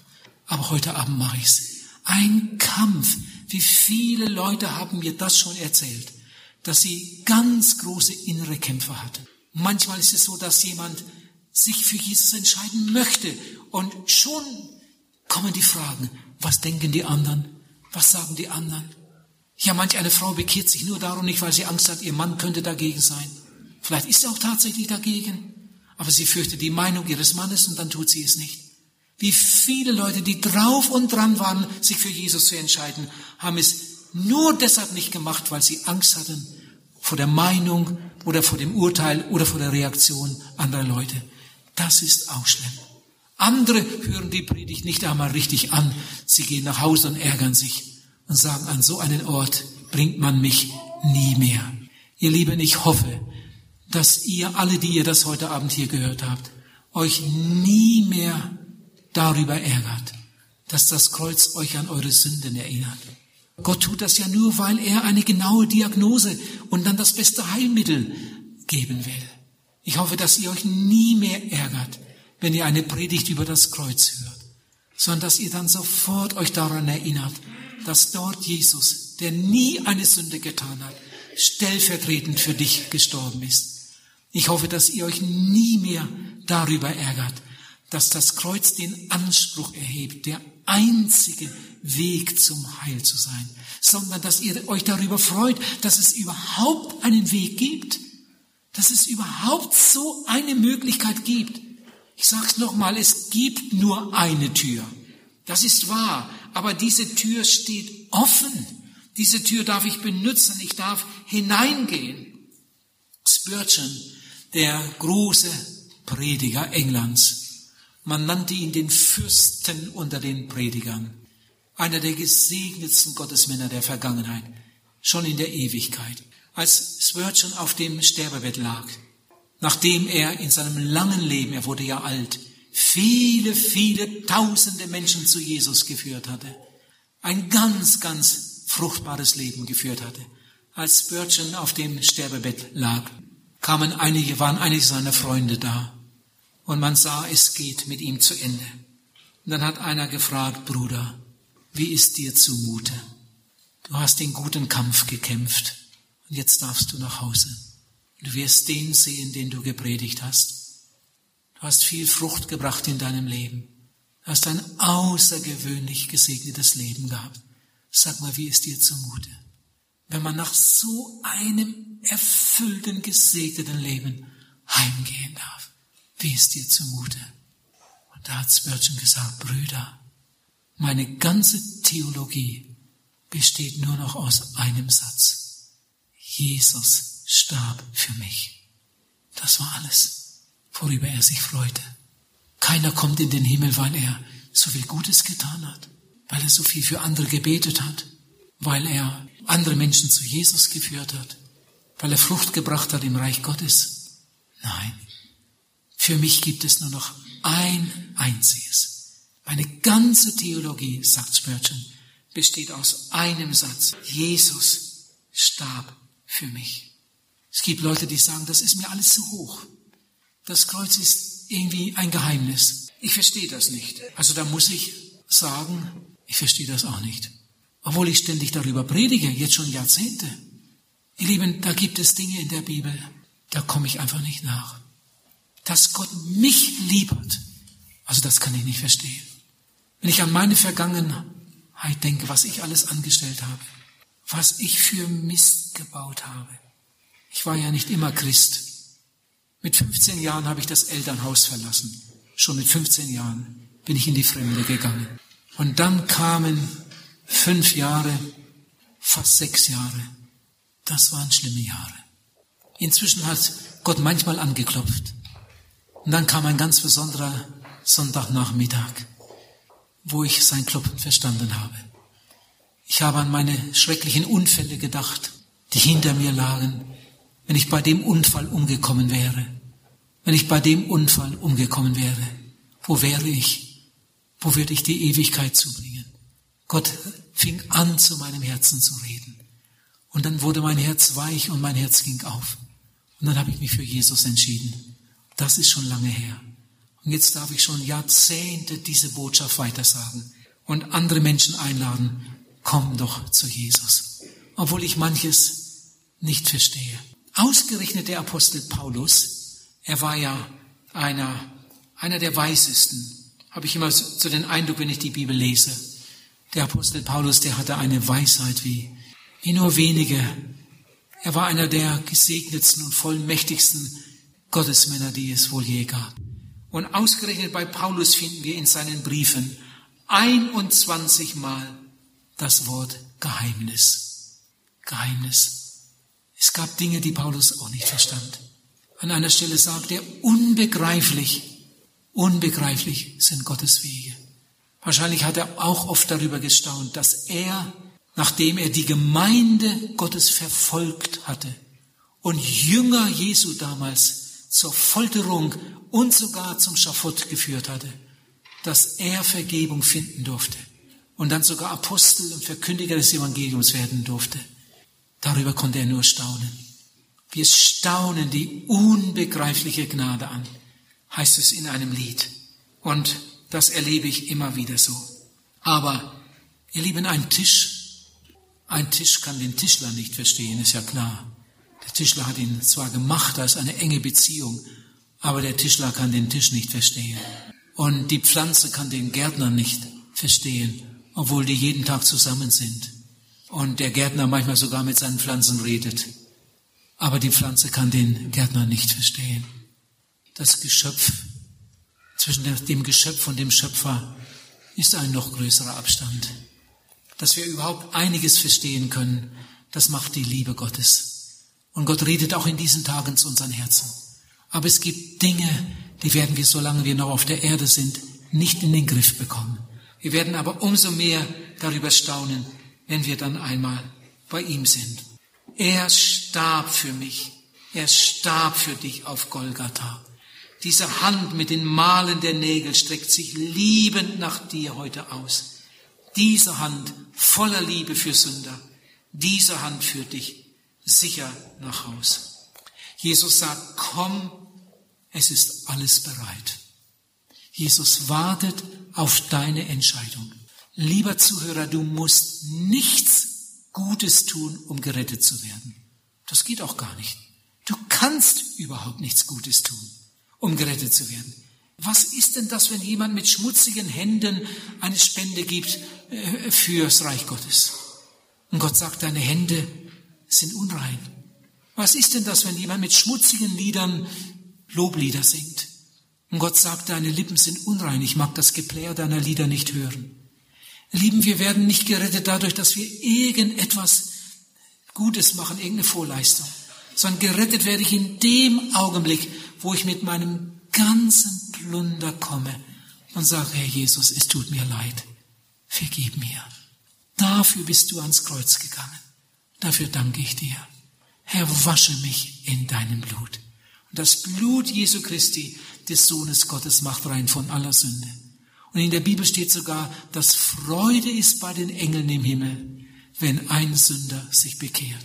Aber heute Abend mache ich es. Ein Kampf. Wie viele Leute haben mir das schon erzählt, dass sie ganz große innere Kämpfe hatten. Manchmal ist es so, dass jemand sich für Jesus entscheiden möchte. Und schon kommen die Fragen, was denken die anderen? Was sagen die anderen? Ja, manch eine Frau bekehrt sich nur darum nicht, weil sie Angst hat, ihr Mann könnte dagegen sein. Vielleicht ist er auch tatsächlich dagegen, aber sie fürchtet die Meinung ihres Mannes und dann tut sie es nicht. Wie viele Leute, die drauf und dran waren, sich für Jesus zu entscheiden, haben es nur deshalb nicht gemacht, weil sie Angst hatten vor der Meinung oder vor dem Urteil oder vor der Reaktion anderer Leute. Das ist auch schlimm. Andere hören die Predigt nicht einmal richtig an. Sie gehen nach Hause und ärgern sich und sagen, an so einen Ort bringt man mich nie mehr. Ihr Lieben, ich hoffe, dass ihr alle, die ihr das heute Abend hier gehört habt, euch nie mehr darüber ärgert, dass das Kreuz euch an eure Sünden erinnert. Gott tut das ja nur, weil er eine genaue Diagnose und dann das beste Heilmittel geben will. Ich hoffe, dass ihr euch nie mehr ärgert, wenn ihr eine Predigt über das Kreuz hört, sondern dass ihr dann sofort euch daran erinnert, dass dort Jesus, der nie eine Sünde getan hat, stellvertretend für dich gestorben ist. Ich hoffe, dass ihr euch nie mehr darüber ärgert, dass das Kreuz den Anspruch erhebt, der einzige Weg zum Heil zu sein, sondern dass ihr euch darüber freut, dass es überhaupt einen Weg gibt, dass es überhaupt so eine Möglichkeit gibt. Ich sage es nochmal, es gibt nur eine Tür. Das ist wahr, aber diese Tür steht offen. Diese Tür darf ich benutzen, ich darf hineingehen. Spurgeon, der große Prediger Englands, man nannte ihn den Fürsten unter den Predigern, einer der gesegnetsten Gottesmänner der Vergangenheit, schon in der Ewigkeit. Als Spurgeon auf dem Sterbebett lag, nachdem er in seinem langen Leben, er wurde ja alt, viele, viele tausende Menschen zu Jesus geführt hatte, ein ganz, ganz fruchtbares Leben geführt hatte. Als Spurgeon auf dem Sterbebett lag, kamen einige, waren einige seiner Freunde da und man sah, es geht mit ihm zu Ende. Und dann hat einer gefragt, Bruder, wie ist dir zumute? Du hast den guten Kampf gekämpft. Und jetzt darfst du nach Hause. Du wirst den sehen, den du gepredigt hast. Du hast viel Frucht gebracht in deinem Leben. Du hast ein außergewöhnlich gesegnetes Leben gehabt. Sag mal, wie ist dir zumute? wenn man nach so einem erfüllten, gesegneten Leben heimgehen darf. Wie ist dir zumute? Und da hat Spurgeon gesagt, Brüder, meine ganze Theologie besteht nur noch aus einem Satz. Jesus starb für mich. Das war alles, worüber er sich freute. Keiner kommt in den Himmel, weil er so viel Gutes getan hat, weil er so viel für andere gebetet hat, weil er andere Menschen zu Jesus geführt hat, weil er Frucht gebracht hat im Reich Gottes. Nein, für mich gibt es nur noch ein einziges. Meine ganze Theologie, sagt Spurgeon, besteht aus einem Satz. Jesus starb für mich. Es gibt Leute, die sagen, das ist mir alles zu hoch. Das Kreuz ist irgendwie ein Geheimnis. Ich verstehe das nicht. Also da muss ich sagen, ich verstehe das auch nicht. Obwohl ich ständig darüber predige, jetzt schon Jahrzehnte. Ihr Lieben, da gibt es Dinge in der Bibel, da komme ich einfach nicht nach. Dass Gott mich liebert, also das kann ich nicht verstehen. Wenn ich an meine Vergangenheit denke, was ich alles angestellt habe, was ich für Mist gebaut habe. Ich war ja nicht immer Christ. Mit 15 Jahren habe ich das Elternhaus verlassen. Schon mit 15 Jahren bin ich in die Fremde gegangen. Und dann kamen fünf Jahre, fast sechs Jahre. Das waren schlimme Jahre. Inzwischen hat Gott manchmal angeklopft. Und dann kam ein ganz besonderer Sonntagnachmittag, wo ich sein Klopfen verstanden habe. Ich habe an meine schrecklichen Unfälle gedacht, die hinter mir lagen, wenn ich bei dem Unfall umgekommen wäre. Wenn ich bei dem Unfall umgekommen wäre, wo wäre ich? Wo würde ich die Ewigkeit zubringen? Gott fing an, zu meinem Herzen zu reden. Und dann wurde mein Herz weich und mein Herz ging auf. Und dann habe ich mich für Jesus entschieden. Das ist schon lange her. Und jetzt darf ich schon Jahrzehnte diese Botschaft weitersagen und andere Menschen einladen, komm doch zu Jesus. Obwohl ich manches nicht verstehe. Ausgerechnet der Apostel Paulus, er war ja einer, einer der Weisesten, habe ich immer so den Eindruck, wenn ich die Bibel lese. Der Apostel Paulus, der hatte eine Weisheit wie, wie nur wenige. Er war einer der gesegnetsten und vollmächtigsten Gottesmänner, die es wohl je gab. Und ausgerechnet bei Paulus finden wir in seinen Briefen 21 Mal das Wort Geheimnis. Geheimnis. Es gab Dinge, die Paulus auch nicht verstand. An einer Stelle sagt er, unbegreiflich, unbegreiflich sind Gottes Wege. Wahrscheinlich hat er auch oft darüber gestaunt, dass er, nachdem er die Gemeinde Gottes verfolgt hatte und Jünger Jesu damals zur Folterung und sogar zum Schafott geführt hatte, dass er Vergebung finden durfte und dann sogar Apostel und Verkündiger des Evangeliums werden durfte. Darüber konnte er nur staunen. Wir staunen die unbegreifliche Gnade an, heißt es in einem Lied. Und das erlebe ich immer wieder so. Aber, ihr Lieben, ein Tisch, ein Tisch kann den Tischler nicht verstehen, ist ja klar. Der Tischler hat ihn zwar gemacht als eine enge Beziehung, aber der Tischler kann den Tisch nicht verstehen. Und die Pflanze kann den Gärtner nicht verstehen, obwohl die jeden Tag zusammen sind. Und der Gärtner manchmal sogar mit seinen Pflanzen redet. Aber die Pflanze kann den Gärtner nicht verstehen. Das Geschöpf, zwischen dem Geschöpf und dem Schöpfer ist ein noch größerer Abstand. Dass wir überhaupt einiges verstehen können, das macht die Liebe Gottes. Und Gott redet auch in diesen Tagen zu unseren Herzen. Aber es gibt Dinge, die werden wir, solange wir noch auf der Erde sind, nicht in den Griff bekommen. Wir werden aber umso mehr darüber staunen, wenn wir dann einmal bei ihm sind. Er starb für mich. Er starb für dich auf Golgatha. Diese Hand mit den Malen der Nägel streckt sich liebend nach dir heute aus. Diese Hand voller Liebe für Sünder. Diese Hand führt dich sicher nach Haus. Jesus sagt, komm es ist alles bereit. Jesus wartet auf deine Entscheidung. Lieber Zuhörer, du musst nichts Gutes tun, um gerettet zu werden. Das geht auch gar nicht. Du kannst überhaupt nichts Gutes tun, um gerettet zu werden. Was ist denn das, wenn jemand mit schmutzigen Händen eine Spende gibt äh, fürs Reich Gottes? Und Gott sagt, deine Hände sind unrein. Was ist denn das, wenn jemand mit schmutzigen Liedern Loblieder singt? Und Gott sagt, deine Lippen sind unrein, ich mag das Geplär deiner Lieder nicht hören. Lieben, wir werden nicht gerettet dadurch, dass wir irgendetwas Gutes machen, irgendeine Vorleistung, sondern gerettet werde ich in dem Augenblick, wo ich mit meinem ganzen Plunder komme und sage, Herr Jesus, es tut mir leid, vergib mir. Dafür bist du ans Kreuz gegangen. Dafür danke ich dir. Herr, wasche mich in deinem Blut. Und das Blut Jesu Christi, des Sohnes Gottes, macht rein von aller Sünde. Und in der Bibel steht sogar, dass Freude ist bei den Engeln im Himmel, wenn ein Sünder sich bekehrt.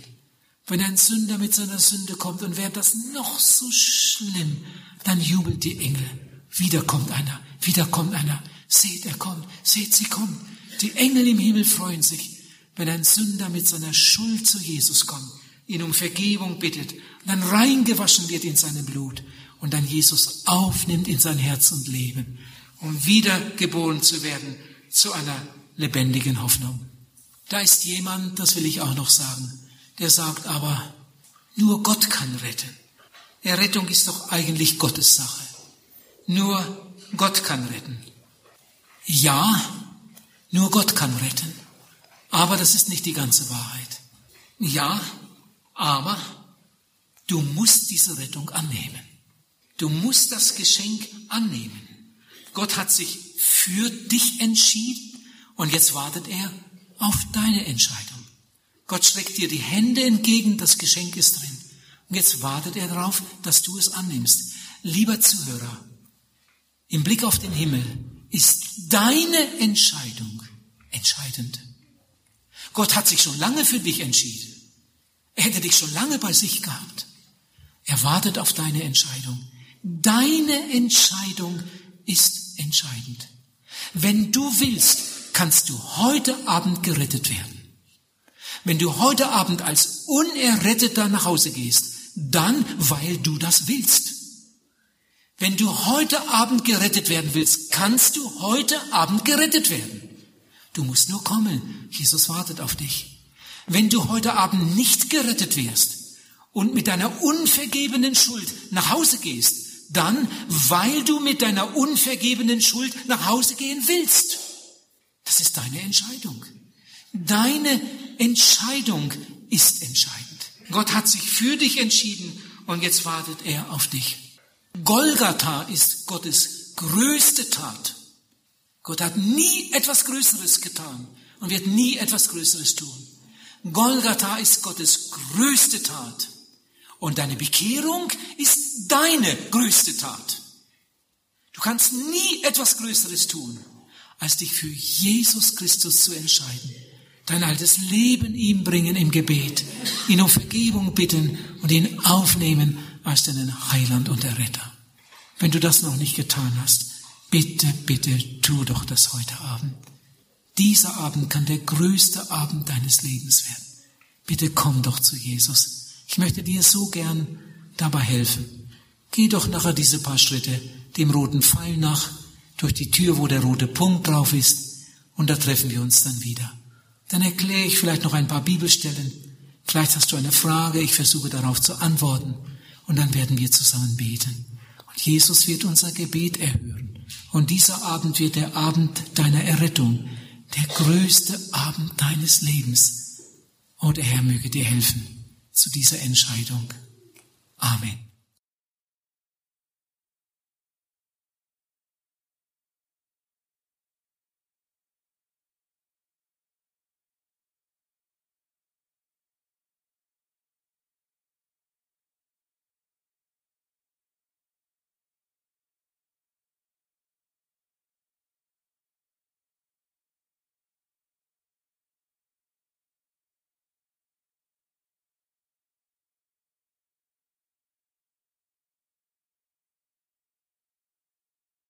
Wenn ein Sünder mit seiner Sünde kommt und wäre das noch so schlimm, dann jubelt die Engel. Wieder kommt einer, wieder kommt einer. Seht, er kommt, seht, sie kommt. Die Engel im Himmel freuen sich, wenn ein Sünder mit seiner Schuld zu Jesus kommt, ihn um Vergebung bittet, dann reingewaschen wird in seinem Blut und dann Jesus aufnimmt in sein Herz und Leben, um wiedergeboren zu werden zu einer lebendigen Hoffnung. Da ist jemand, das will ich auch noch sagen, der sagt aber, nur Gott kann retten. Errettung ist doch eigentlich Gottes Sache. Nur Gott kann retten. Ja, nur Gott kann retten. Aber das ist nicht die ganze Wahrheit. Ja, aber du musst diese Rettung annehmen. Du musst das Geschenk annehmen. Gott hat sich für dich entschieden und jetzt wartet er auf deine Entscheidung. Gott streckt dir die Hände entgegen, das Geschenk ist drin. Und jetzt wartet er darauf, dass du es annimmst. Lieber Zuhörer, im Blick auf den Himmel ist deine Entscheidung entscheidend. Gott hat sich schon lange für dich entschieden. Er hätte dich schon lange bei sich gehabt. Er wartet auf deine Entscheidung. Deine Entscheidung ist entscheidend. Wenn du willst, kannst du heute Abend gerettet werden. Wenn du heute Abend als Unerretteter nach Hause gehst, dann, weil du das willst. Wenn du heute Abend gerettet werden willst, kannst du heute Abend gerettet werden. Du musst nur kommen. Jesus wartet auf dich. Wenn du heute Abend nicht gerettet wirst und mit deiner unvergebenen Schuld nach Hause gehst, dann, weil du mit deiner unvergebenen Schuld nach Hause gehen willst. Das ist deine Entscheidung. Deine Entscheidung ist entscheidend. Gott hat sich für dich entschieden und jetzt wartet er auf dich. Golgatha ist Gottes größte Tat. Gott hat nie etwas Größeres getan und wird nie etwas Größeres tun. Golgatha ist Gottes größte Tat. Und deine Bekehrung ist deine größte Tat. Du kannst nie etwas Größeres tun, als dich für Jesus Christus zu entscheiden. Dein altes Leben ihm bringen im Gebet, ihn um Vergebung bitten und ihn aufnehmen als deinen Heiland und Erretter. Wenn du das noch nicht getan hast, bitte, bitte tu doch das heute Abend. Dieser Abend kann der größte Abend deines Lebens werden. Bitte komm doch zu Jesus. Ich möchte dir so gern dabei helfen. Geh doch nachher diese paar Schritte dem roten Pfeil nach, durch die Tür, wo der rote Punkt drauf ist, und da treffen wir uns dann wieder. Dann erkläre ich vielleicht noch ein paar Bibelstellen. Vielleicht hast du eine Frage, ich versuche darauf zu antworten, und dann werden wir zusammen beten. Und Jesus wird unser Gebet erhören. Und dieser Abend wird der Abend deiner Errettung, der größte Abend deines Lebens. Und der Herr möge dir helfen zu dieser Entscheidung. Amen.